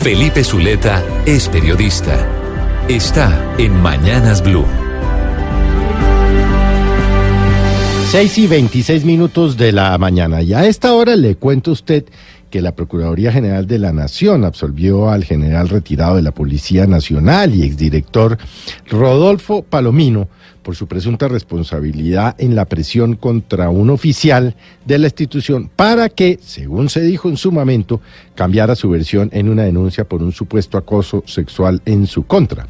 Felipe Zuleta es periodista. Está en Mañanas Blue. 6 y 26 minutos de la mañana. Y a esta hora le cuento a usted que la Procuraduría General de la Nación absolvió al general retirado de la Policía Nacional y exdirector Rodolfo Palomino por su presunta responsabilidad en la presión contra un oficial de la institución para que, según se dijo en su momento, cambiara su versión en una denuncia por un supuesto acoso sexual en su contra.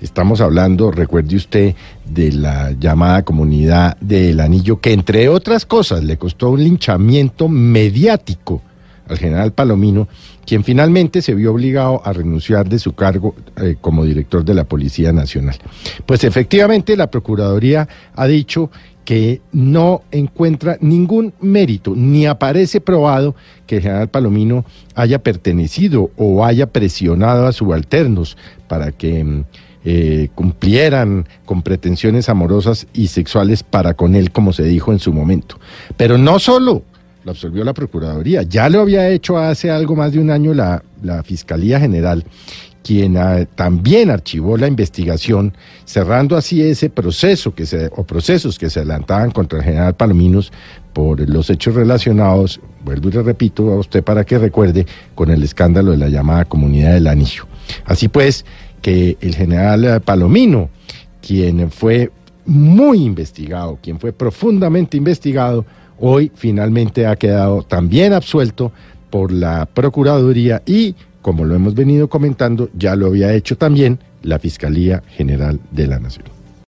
Estamos hablando, recuerde usted, de la llamada comunidad del Anillo, que entre otras cosas le costó un linchamiento mediático al general Palomino, quien finalmente se vio obligado a renunciar de su cargo eh, como director de la Policía Nacional. Pues efectivamente la Procuraduría ha dicho que no encuentra ningún mérito, ni aparece probado que el general Palomino haya pertenecido o haya presionado a subalternos para que mm, eh, cumplieran con pretensiones amorosas y sexuales para con él, como se dijo en su momento. Pero no solo lo absolvió la Procuraduría, ya lo había hecho hace algo más de un año la, la Fiscalía General, quien ah, también archivó la investigación, cerrando así ese proceso que se, o procesos que se adelantaban contra el general Palominos por los hechos relacionados, vuelvo y le repito a usted para que recuerde, con el escándalo de la llamada Comunidad del Anillo. Así pues, que el general eh, Palomino, quien fue muy investigado, quien fue profundamente investigado, hoy finalmente ha quedado también absuelto por la Procuraduría y, como lo hemos venido comentando, ya lo había hecho también la Fiscalía General de la Nación.